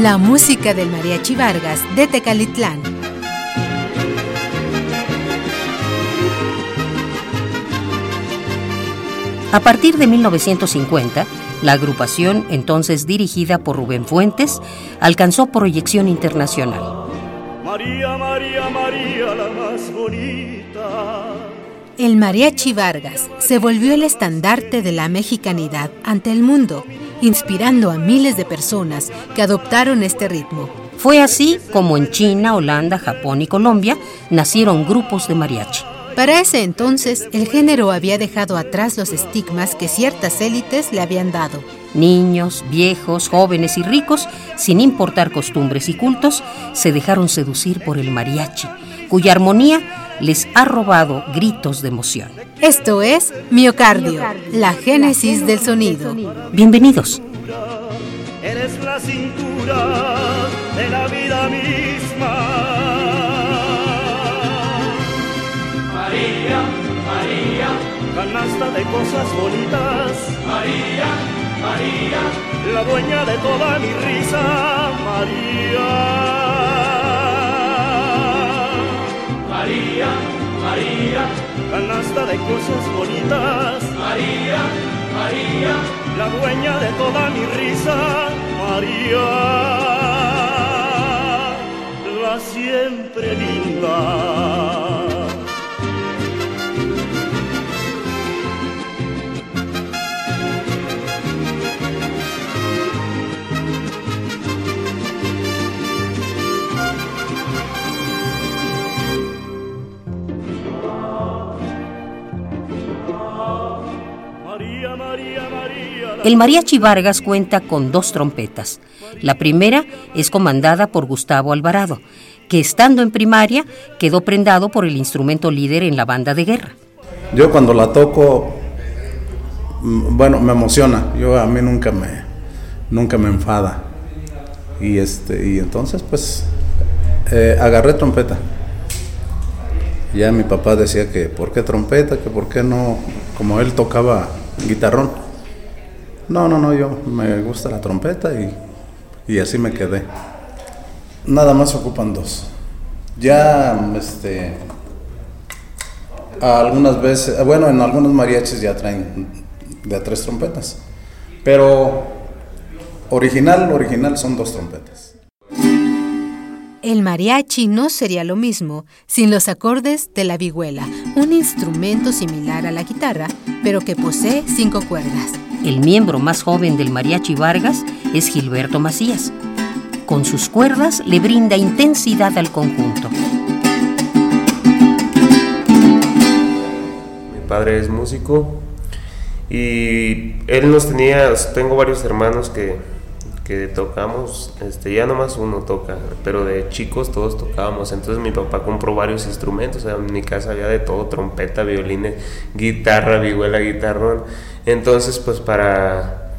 La música del Mariachi Vargas de Tecalitlán. A partir de 1950, la agrupación, entonces dirigida por Rubén Fuentes, alcanzó proyección internacional. María, María, María, la más bonita. El Mariachi Vargas se volvió el estandarte de la mexicanidad ante el mundo, inspirando a miles de personas que adoptaron este ritmo. Fue así como en China, Holanda, Japón y Colombia nacieron grupos de mariachi. Para ese entonces, el género había dejado atrás los estigmas que ciertas élites le habían dado. Niños, viejos, jóvenes y ricos, sin importar costumbres y cultos, se dejaron seducir por el mariachi, cuya armonía les ha robado gritos de emoción. Esto es Miocardio, la génesis del sonido. Bienvenidos. Eres la cintura de la vida misma. canasta de cosas bonitas. María, María, la dueña de toda mi risa. María, María, María, canasta de cosas bonitas. María, María, la dueña de toda mi risa. María, la siempre linda. El mariachi Vargas cuenta con dos trompetas. La primera es comandada por Gustavo Alvarado, que estando en primaria quedó prendado por el instrumento líder en la banda de guerra. Yo cuando la toco, mm, bueno, me emociona. Yo a mí nunca me, nunca me enfada. Y este, y entonces pues eh, agarré trompeta. Ya mi papá decía que por qué trompeta, que por qué no, como él tocaba guitarrón. No, no, no, yo me gusta la trompeta y, así me quedé. Nada más ocupan dos. Ya, este, algunas veces, bueno, en algunos mariachis ya traen de tres trompetas, pero original, original son dos trompetas. El mariachi no sería lo mismo sin los acordes de la vihuela, un instrumento similar a la guitarra, pero que posee cinco cuerdas. El miembro más joven del Mariachi Vargas es Gilberto Macías. Con sus cuerdas le brinda intensidad al conjunto. Mi padre es músico y él nos tenía, tengo varios hermanos que, que tocamos, este, ya nomás uno toca, pero de chicos todos tocábamos. Entonces mi papá compró varios instrumentos, en mi casa había de todo, trompeta, violines, guitarra, vihuela, guitarrón. Entonces, pues para,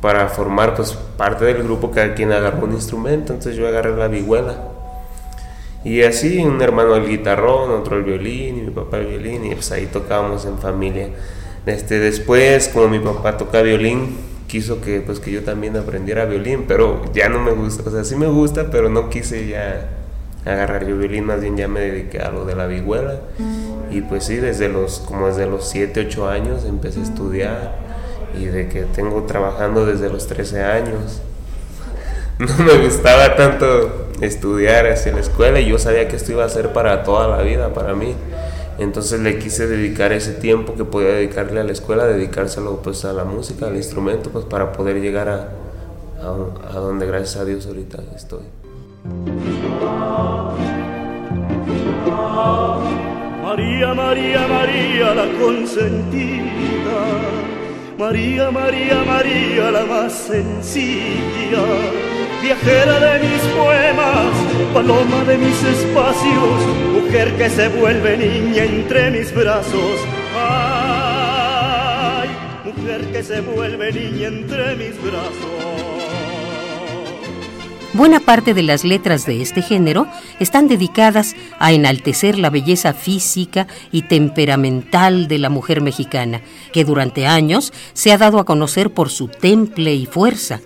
para formar pues parte del grupo, cada quien agarró un instrumento, entonces yo agarré la vihuela. Y así, un hermano el guitarrón, otro el violín, y mi papá el violín, y pues ahí tocábamos en familia. Este, después, como mi papá toca violín, quiso que, pues, que yo también aprendiera violín, pero ya no me gusta, o sea, sí me gusta, pero no quise ya agarrar yo violín, más bien ya me dediqué a lo de la vihuela. Y pues sí, desde los, como desde los 7, 8 años empecé a estudiar y de que tengo trabajando desde los 13 años. No me gustaba tanto estudiar hacia la escuela y yo sabía que esto iba a ser para toda la vida, para mí. Entonces le quise dedicar ese tiempo que podía dedicarle a la escuela, dedicárselo pues a la música, al instrumento, pues para poder llegar a, a, a donde gracias a Dios ahorita estoy. María, María, María, la consentida. María, María, María, la más sencilla. viajera de mis poemas, paloma de mis espacios, mujer que se vuelve niña entre mis brazos. Ay, mujer que se vuelve niña entre mis brazos. Buena parte de las letras de este género están dedicadas a enaltecer la belleza física y temperamental de la mujer mexicana, que durante años se ha dado a conocer por su temple y fuerza,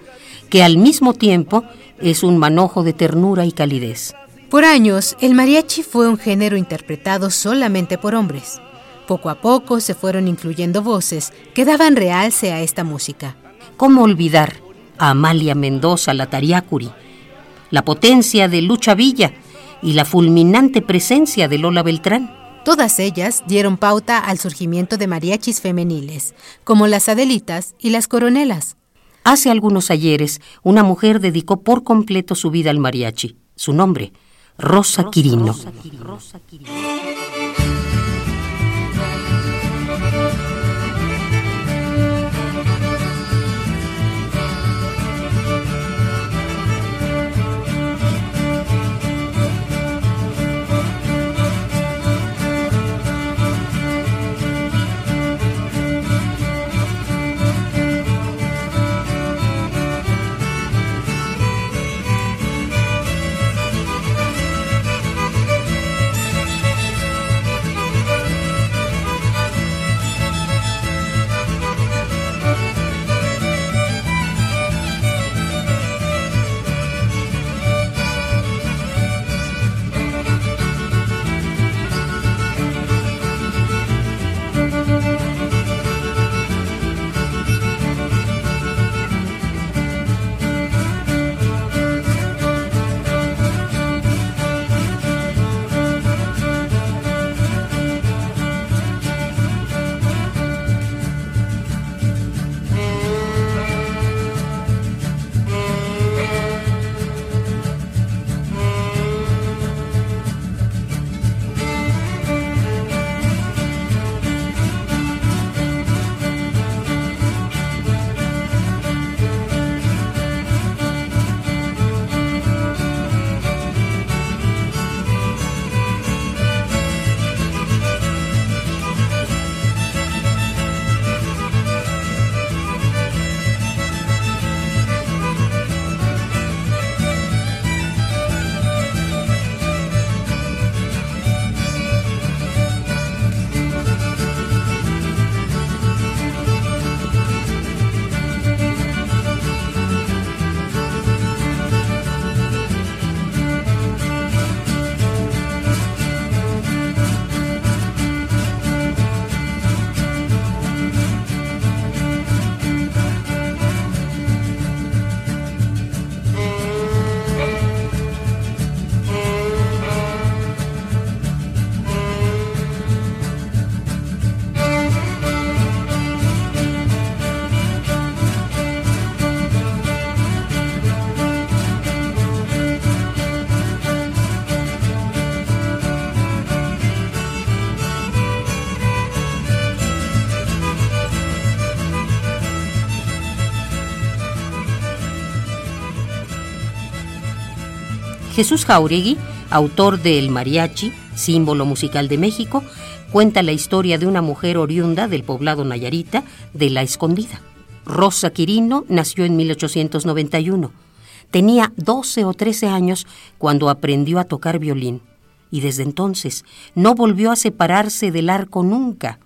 que al mismo tiempo es un manojo de ternura y calidez. Por años, el mariachi fue un género interpretado solamente por hombres. Poco a poco se fueron incluyendo voces que daban realce a esta música. ¿Cómo olvidar a Amalia Mendoza, la Tariacuri? la potencia de Lucha Villa y la fulminante presencia de Lola Beltrán. Todas ellas dieron pauta al surgimiento de mariachis femeniles, como las Adelitas y las Coronelas. Hace algunos ayeres, una mujer dedicó por completo su vida al mariachi. Su nombre, Rosa, Quirino. Jesús Jauregui, autor de El Mariachi, símbolo musical de México, cuenta la historia de una mujer oriunda del poblado Nayarita de La Escondida. Rosa Quirino nació en 1891. Tenía 12 o 13 años cuando aprendió a tocar violín y desde entonces no volvió a separarse del arco nunca.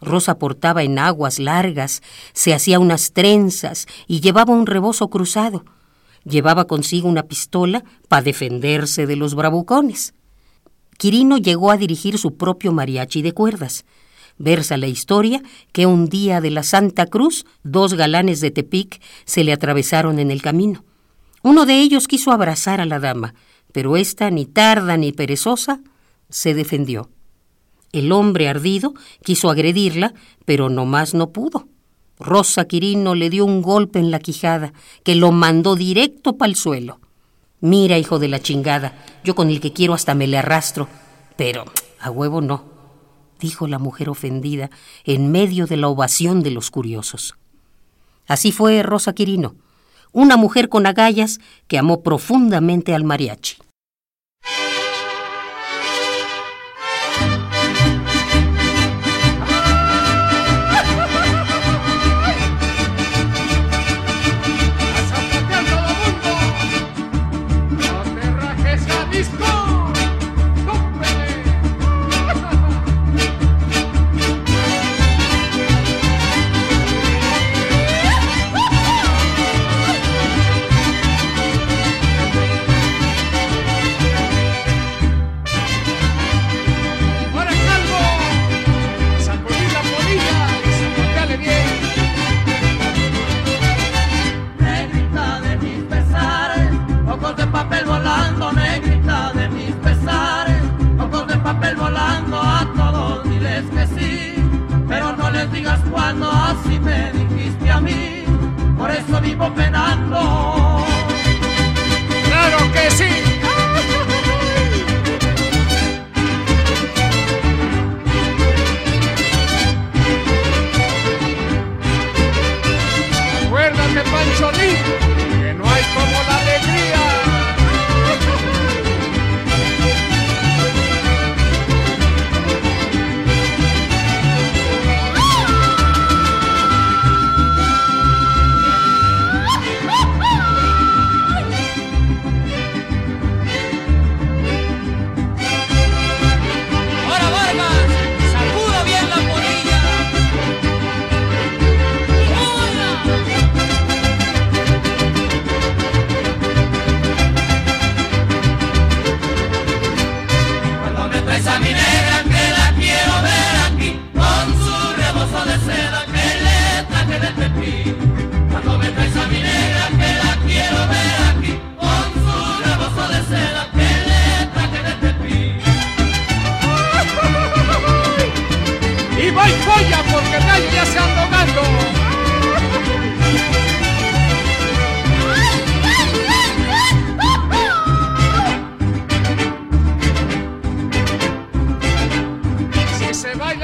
Rosa portaba enaguas largas, se hacía unas trenzas y llevaba un rebozo cruzado. Llevaba consigo una pistola para defenderse de los bravucones. Quirino llegó a dirigir su propio mariachi de cuerdas. Versa la historia que un día de la Santa Cruz, dos galanes de Tepic se le atravesaron en el camino. Uno de ellos quiso abrazar a la dama, pero ésta, ni tarda ni perezosa, se defendió. El hombre ardido quiso agredirla, pero no más no pudo. Rosa Quirino le dio un golpe en la quijada que lo mandó directo para el suelo. Mira, hijo de la chingada, yo con el que quiero hasta me le arrastro, pero a huevo no, dijo la mujer ofendida en medio de la ovación de los curiosos. Así fue Rosa Quirino. una mujer con agallas que amó profundamente al mariachi. así me dijiste a mí, por eso vivo penando. Claro que sí.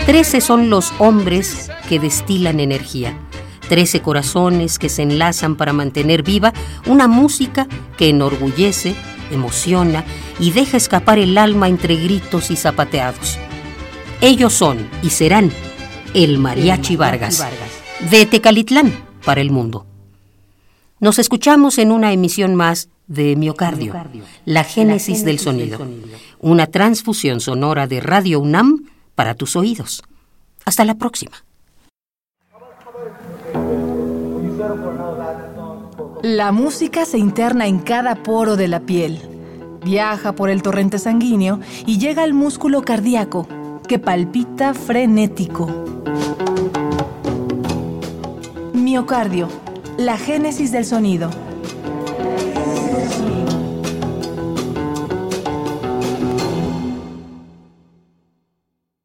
Trece son los hombres que destilan energía. Trece corazones que se enlazan para mantener viva una música que enorgullece, emociona y deja escapar el alma entre gritos y zapateados. Ellos son y serán el Mariachi Vargas, de Tecalitlán para el mundo. Nos escuchamos en una emisión más de Miocardio, la génesis del sonido, una transfusión sonora de Radio UNAM para tus oídos. Hasta la próxima. La música se interna en cada poro de la piel, viaja por el torrente sanguíneo y llega al músculo cardíaco, que palpita frenético. Miocardio, la génesis del sonido